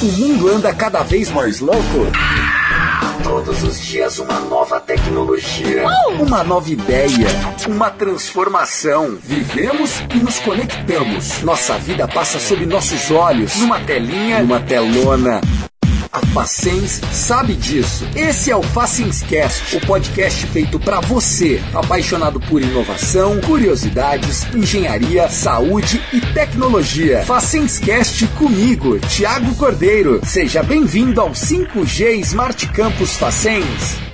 O mundo anda cada vez mais louco. Todos os dias uma nova tecnologia, uma nova ideia, uma transformação. Vivemos e nos conectamos. Nossa vida passa sob nossos olhos, numa telinha, numa telona. A Facens sabe disso. Esse é o Facenscast, o podcast feito para você, apaixonado por inovação, curiosidades, engenharia, saúde e tecnologia. Facenscast comigo, Thiago Cordeiro. Seja bem-vindo ao 5G Smart Campus Facens.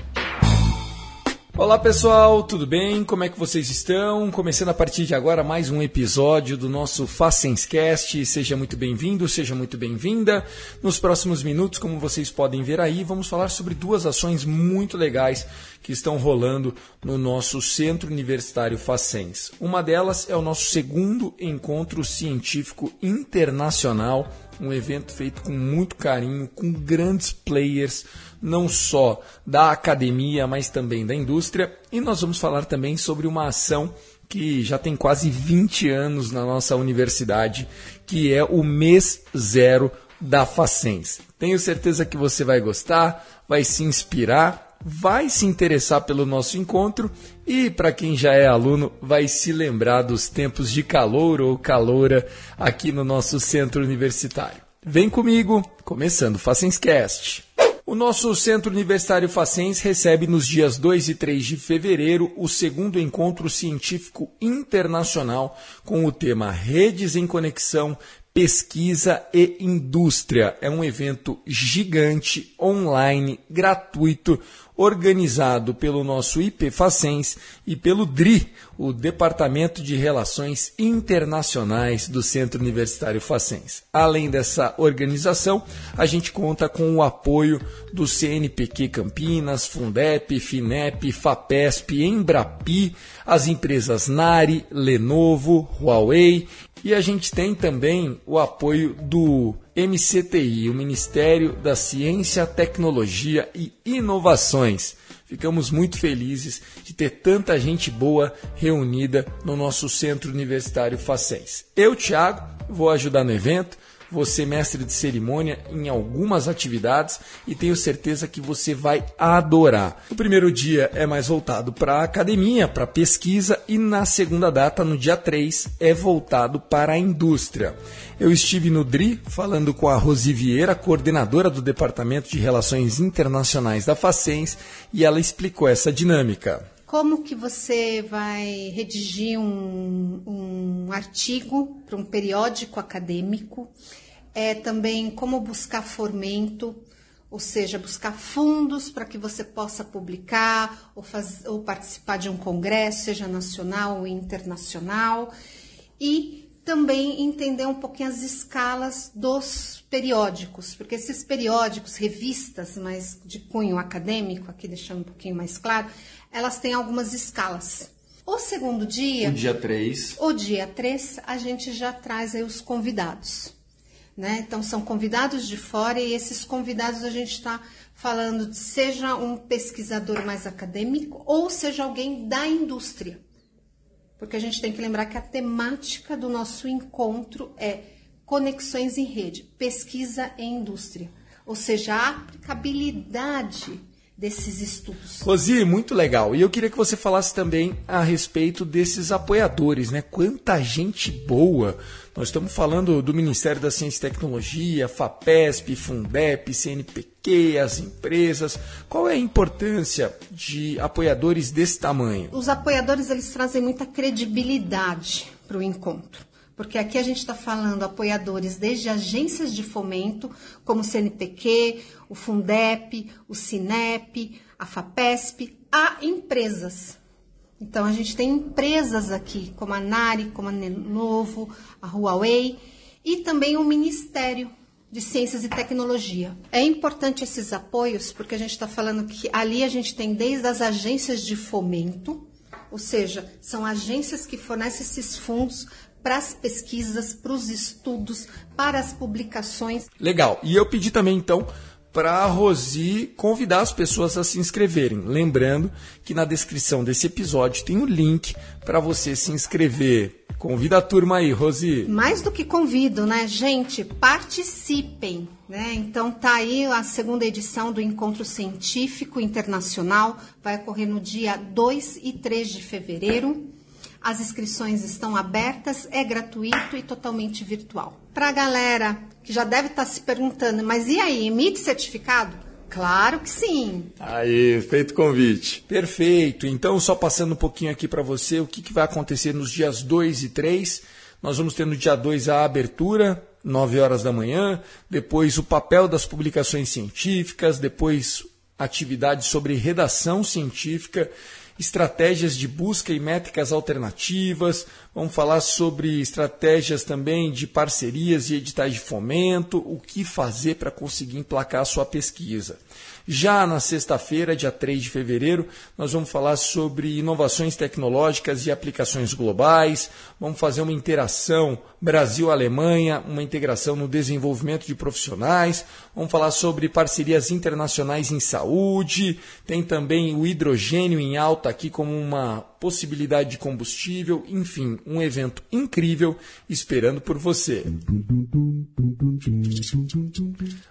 Olá pessoal, tudo bem? Como é que vocês estão? Começando a partir de agora mais um episódio do nosso Facenscast. Seja muito bem-vindo, seja muito bem-vinda. Nos próximos minutos, como vocês podem ver aí, vamos falar sobre duas ações muito legais que estão rolando no nosso Centro Universitário Facens. Uma delas é o nosso segundo encontro científico internacional, um evento feito com muito carinho, com grandes players não só da academia, mas também da indústria. E nós vamos falar também sobre uma ação que já tem quase 20 anos na nossa universidade, que é o mês zero da Facens. Tenho certeza que você vai gostar, vai se inspirar, vai se interessar pelo nosso encontro e, para quem já é aluno, vai se lembrar dos tempos de calor ou caloura aqui no nosso centro universitário. Vem comigo, começando o Facenscast. O nosso Centro Universitário Facens recebe nos dias 2 e 3 de fevereiro o segundo encontro científico internacional com o tema Redes em Conexão, Pesquisa e Indústria. É um evento gigante, online, gratuito, organizado pelo nosso IP Facens e pelo DRI, o Departamento de Relações Internacionais do Centro Universitário Facens. Além dessa organização, a gente conta com o apoio do CNPq Campinas, Fundep, Finep, Fapesp, Embrapi, as empresas Nari, Lenovo, Huawei e a gente tem também o apoio do MCTI, o Ministério da Ciência, Tecnologia e Inovações. Ficamos muito felizes de ter tanta gente boa reunida no nosso Centro Universitário Facens. Eu, Thiago, vou ajudar no evento você mestre de cerimônia em algumas atividades e tenho certeza que você vai adorar. O primeiro dia é mais voltado para a academia, para pesquisa e na segunda data, no dia 3, é voltado para a indústria. Eu estive no DRI falando com a Rosi Vieira, coordenadora do Departamento de Relações Internacionais da Facens, e ela explicou essa dinâmica como que você vai redigir um, um artigo para um periódico acadêmico? É também como buscar fomento, ou seja, buscar fundos para que você possa publicar ou, faz, ou participar de um congresso, seja nacional ou internacional, e também entender um pouquinho as escalas dos periódicos, porque esses periódicos, revistas, mas de cunho acadêmico, aqui deixando um pouquinho mais claro, elas têm algumas escalas. O segundo dia, o dia 3, o dia 3, a gente já traz aí os convidados. Né? Então, são convidados de fora e esses convidados a gente está falando de seja um pesquisador mais acadêmico ou seja alguém da indústria. Porque a gente tem que lembrar que a temática do nosso encontro é conexões em rede, pesquisa e indústria. Ou seja, a aplicabilidade desses estudos. Rosi, muito legal. E eu queria que você falasse também a respeito desses apoiadores, né? Quanta gente boa. Nós estamos falando do Ministério da Ciência e Tecnologia, FAPESP, Fundep, CNPq, as empresas. Qual é a importância de apoiadores desse tamanho? Os apoiadores eles trazem muita credibilidade para o encontro porque aqui a gente está falando apoiadores desde agências de fomento, como o CNPq, o Fundep, o Cinep, a FAPESP, a empresas. Então a gente tem empresas aqui, como a Nari, como a Lenovo, a Huawei e também o Ministério de Ciências e Tecnologia. É importante esses apoios porque a gente está falando que ali a gente tem desde as agências de fomento, ou seja, são agências que fornecem esses fundos para as pesquisas, para os estudos, para as publicações. Legal. E eu pedi também, então, para a Rosi convidar as pessoas a se inscreverem. Lembrando que na descrição desse episódio tem o link para você se inscrever. Convida a turma aí, Rosi. Mais do que convido, né, gente? Participem, né? Então tá aí a segunda edição do Encontro Científico Internacional, vai ocorrer no dia 2 e 3 de fevereiro. As inscrições estão abertas, é gratuito e totalmente virtual. Para a galera que já deve estar tá se perguntando, mas e aí, emite certificado? Claro que sim. Aí, feito o convite. Perfeito. Então, só passando um pouquinho aqui para você, o que, que vai acontecer nos dias 2 e 3. Nós vamos ter no dia 2 a abertura, 9 horas da manhã, depois o papel das publicações científicas, depois atividades sobre redação científica estratégias de busca e métricas alternativas, vamos falar sobre estratégias também de parcerias e editais de fomento, o que fazer para conseguir emplacar a sua pesquisa. Já na sexta-feira, dia 3 de fevereiro, nós vamos falar sobre inovações tecnológicas e aplicações globais. Vamos fazer uma interação Brasil-Alemanha, uma integração no desenvolvimento de profissionais. Vamos falar sobre parcerias internacionais em saúde. Tem também o hidrogênio em alta aqui como uma possibilidade de combustível. Enfim, um evento incrível esperando por você.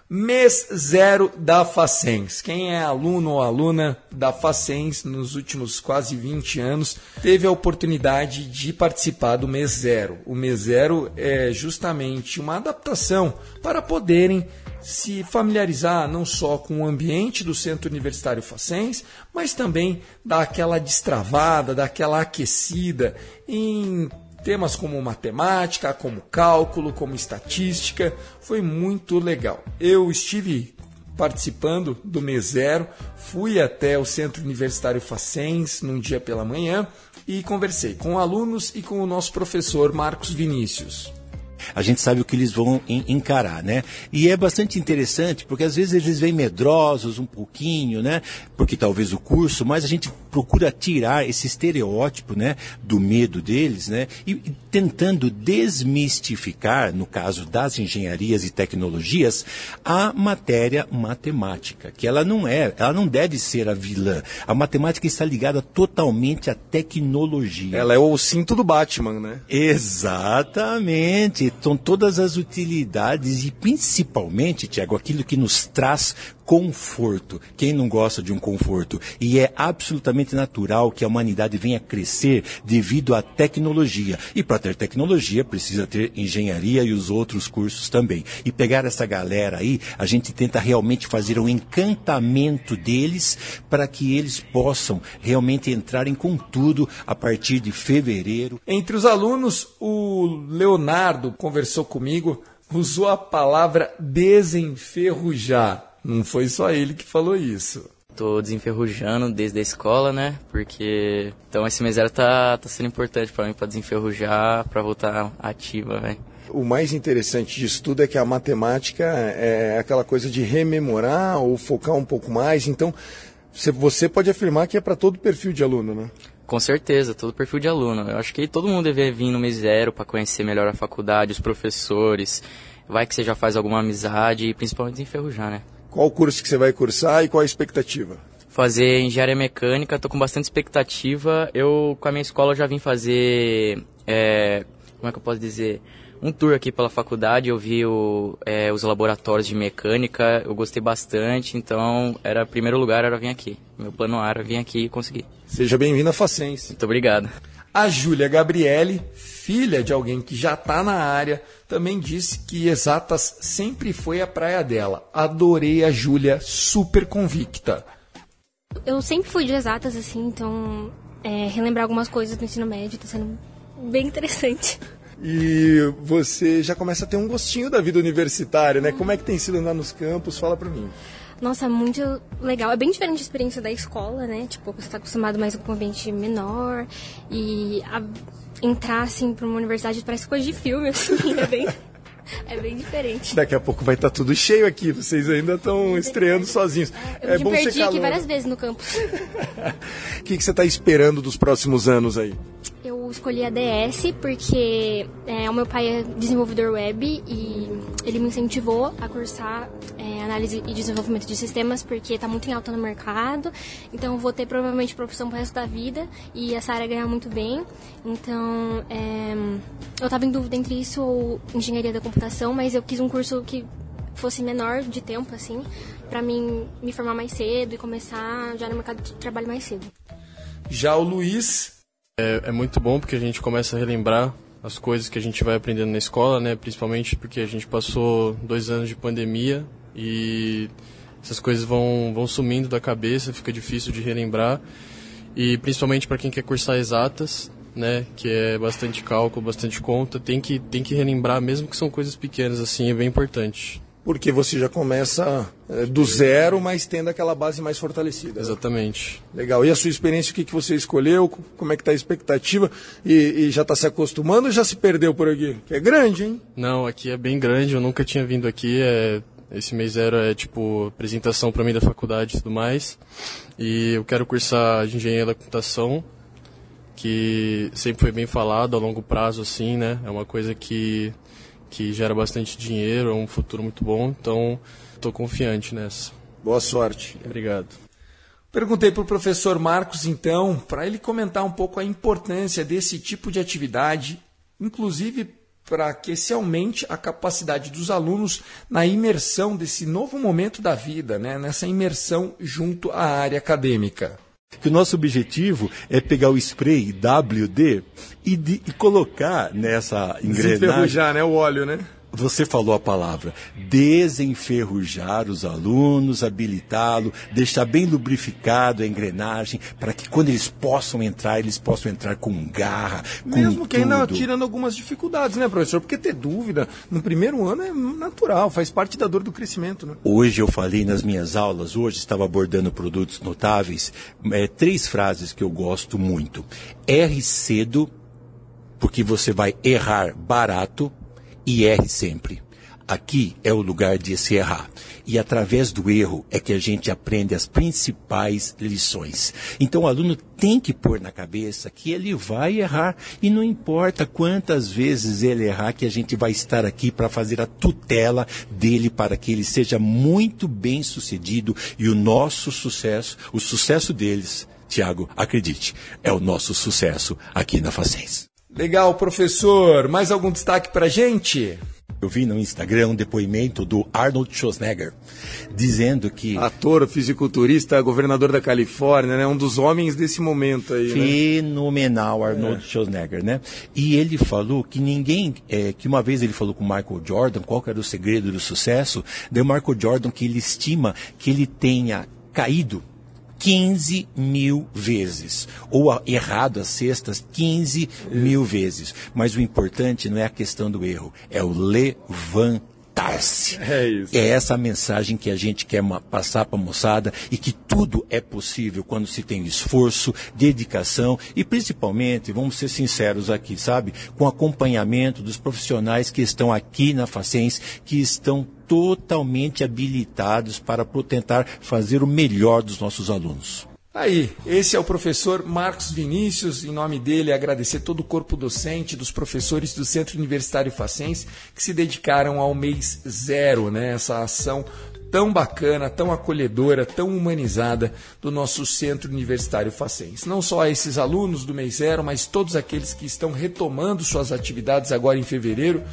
Mês zero da Facens. Quem é aluno ou aluna da Facens nos últimos quase 20 anos teve a oportunidade de participar do mês zero. O mês zero é justamente uma adaptação para poderem se familiarizar não só com o ambiente do Centro Universitário Facens, mas também dar aquela destravada, daquela aquecida em Temas como matemática, como cálculo, como estatística, foi muito legal. Eu estive participando do mês zero, fui até o Centro Universitário Facens num dia pela manhã e conversei com alunos e com o nosso professor Marcos Vinícius a gente sabe o que eles vão encarar, né? E é bastante interessante, porque às vezes eles vêm medrosos um pouquinho, né? Porque talvez o curso, mas a gente procura tirar esse estereótipo, né? Do medo deles, né? E, e tentando desmistificar, no caso das engenharias e tecnologias, a matéria matemática, que ela não é, ela não deve ser a vilã. A matemática está ligada totalmente à tecnologia. Ela é o cinto do Batman, né? Exatamente são todas as utilidades e principalmente, Tiago, aquilo que nos traz conforto. Quem não gosta de um conforto? E é absolutamente natural que a humanidade venha crescer devido à tecnologia. E para ter tecnologia precisa ter engenharia e os outros cursos também. E pegar essa galera aí, a gente tenta realmente fazer um encantamento deles para que eles possam realmente entrarem com tudo a partir de fevereiro. Entre os alunos, o Leonardo conversou comigo, usou a palavra desenferrujar. Não foi só ele que falou isso. Tô desenferrujando desde a escola, né? Porque então esse mês tá, tá sendo importante para mim para desenferrujar, para voltar ativa, velho. O mais interessante disso tudo é que a matemática é aquela coisa de rememorar ou focar um pouco mais. Então, você pode afirmar que é para todo perfil de aluno, né? Com certeza, todo perfil de aluno. Eu acho que todo mundo deve vir no mês zero para conhecer melhor a faculdade, os professores. Vai que você já faz alguma amizade e principalmente desenferrujar, né? Qual o curso que você vai cursar e qual a expectativa? Fazer engenharia mecânica, estou com bastante expectativa. Eu, com a minha escola, já vim fazer. É, como é que eu posso dizer? Um tour aqui pela faculdade. Eu vi o, é, os laboratórios de mecânica, eu gostei bastante. Então, era primeiro lugar era vir aqui. Meu plano era vir aqui e conseguir. Seja bem-vindo a Facens. Muito obrigado. A Júlia Gabriele, filha de alguém que já está na área, também disse que exatas sempre foi a praia dela. Adorei a Júlia, super convicta. Eu sempre fui de exatas, assim, então é, relembrar algumas coisas do ensino médio está sendo bem interessante. E você já começa a ter um gostinho da vida universitária, né? Como é que tem sido andar nos campos? Fala pra mim. Nossa, muito legal. É bem diferente a experiência da escola, né? Tipo, você está acostumado mais com um ambiente menor e a, entrar, assim, para uma universidade parece coisa de filme, assim, é bem... É bem diferente. Daqui a pouco vai estar tá tudo cheio aqui. Vocês ainda estão estreando sozinhos. Eu é bom perdi aqui várias vezes no campus. O que, que você está esperando dos próximos anos aí? Escolhi a DS porque é, o meu pai é desenvolvedor web e ele me incentivou a cursar é, análise e desenvolvimento de sistemas porque está muito em alta no mercado. Então vou ter provavelmente profissão para o resto da vida e essa área ganhar muito bem. Então é, eu estava em dúvida entre isso ou engenharia da computação, mas eu quis um curso que fosse menor de tempo assim, para mim me formar mais cedo e começar já no mercado de trabalho mais cedo. Já o Luiz é, é, muito bom porque a gente começa a relembrar as coisas que a gente vai aprendendo na escola, né? Principalmente porque a gente passou dois anos de pandemia e essas coisas vão, vão sumindo da cabeça, fica difícil de relembrar. E principalmente para quem quer cursar exatas, né? Que é bastante cálculo, bastante conta, tem que, tem que relembrar, mesmo que são coisas pequenas, assim, é bem importante porque você já começa é, do zero, mas tendo aquela base mais fortalecida. Exatamente. Né? Legal. E a sua experiência, o que, que você escolheu? Como é que está a expectativa? E, e já está se acostumando ou já se perdeu por aqui? Que é grande, hein? Não, aqui é bem grande. Eu nunca tinha vindo aqui. É, esse mês zero é tipo apresentação para mim da faculdade e tudo mais. E eu quero cursar engenharia da computação, que sempre foi bem falado a longo prazo, assim, né? É uma coisa que que gera bastante dinheiro, é um futuro muito bom, então estou confiante nessa. Boa sorte. Obrigado. Perguntei para o professor Marcos, então, para ele comentar um pouco a importância desse tipo de atividade, inclusive para que se aumente a capacidade dos alunos na imersão desse novo momento da vida, né? nessa imersão junto à área acadêmica que o nosso objetivo é pegar o spray WD e, de, e colocar nessa engrenagem. Desenferrujar, né? O óleo, né? Você falou a palavra desenferrujar os alunos, habilitá-lo, deixar bem lubrificado a engrenagem para que quando eles possam entrar, eles possam entrar com garra. Mesmo com que tudo. ainda tirando algumas dificuldades, né, professor? Porque ter dúvida no primeiro ano é natural, faz parte da dor do crescimento. Né? Hoje eu falei nas minhas aulas, hoje estava abordando produtos notáveis, é, três frases que eu gosto muito. Erre cedo, porque você vai errar barato e erre sempre. Aqui é o lugar de se errar. E através do erro é que a gente aprende as principais lições. Então o aluno tem que pôr na cabeça que ele vai errar e não importa quantas vezes ele errar, que a gente vai estar aqui para fazer a tutela dele para que ele seja muito bem sucedido e o nosso sucesso, o sucesso deles, Tiago, acredite, é o nosso sucesso aqui na Facens. Legal, professor. Mais algum destaque para gente? Eu vi no Instagram um depoimento do Arnold Schwarzenegger dizendo que ator, fisiculturista, governador da Califórnia, né, um dos homens desse momento aí, né? fenomenal né? Arnold é. Schwarzenegger, né? E ele falou que ninguém, é, que uma vez ele falou com o Michael Jordan qual era o segredo do sucesso, deu Michael Jordan que ele estima que ele tenha caído 15 mil vezes. Ou errado as cestas 15 mil vezes. Mas o importante não é a questão do erro, é o levantar É, isso. é essa a mensagem que a gente quer passar para a moçada e que tudo é possível quando se tem esforço, dedicação e principalmente, vamos ser sinceros aqui, sabe, com acompanhamento dos profissionais que estão aqui na Facens, que estão totalmente habilitados para tentar fazer o melhor dos nossos alunos. Aí, esse é o professor Marcos Vinícius. Em nome dele, agradecer todo o corpo docente dos professores do Centro Universitário Facens que se dedicaram ao mês zero, né? Essa ação tão bacana, tão acolhedora, tão humanizada do nosso Centro Universitário Facens. Não só a esses alunos do mês zero, mas todos aqueles que estão retomando suas atividades agora em fevereiro,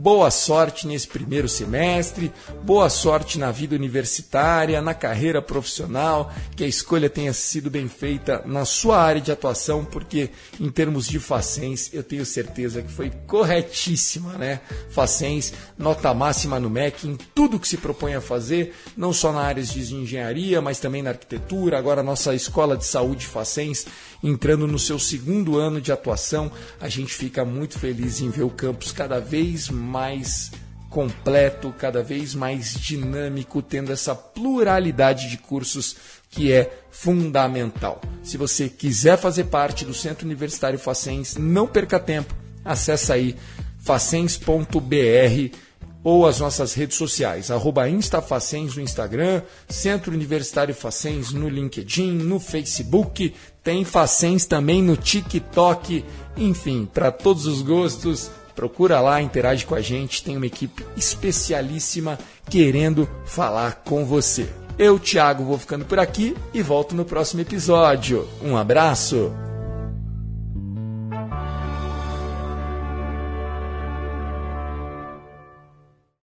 Boa sorte nesse primeiro semestre, boa sorte na vida universitária, na carreira profissional, que a escolha tenha sido bem feita na sua área de atuação, porque em termos de Facens, eu tenho certeza que foi corretíssima, né? Facens, nota máxima no MEC em tudo que se propõe a fazer, não só na área de engenharia, mas também na arquitetura, agora nossa escola de saúde Facens entrando no seu segundo ano de atuação, a gente fica muito feliz em ver o campus cada vez mais completo, cada vez mais dinâmico, tendo essa pluralidade de cursos que é fundamental. Se você quiser fazer parte do Centro Universitário Facens, não perca tempo. Acesse aí facens.br ou as nossas redes sociais, arroba Instafacens no Instagram, Centro Universitário Facens no LinkedIn, no Facebook, tem Facens também no TikTok, enfim, para todos os gostos, procura lá, interage com a gente, tem uma equipe especialíssima querendo falar com você. Eu, Thiago, vou ficando por aqui e volto no próximo episódio. Um abraço!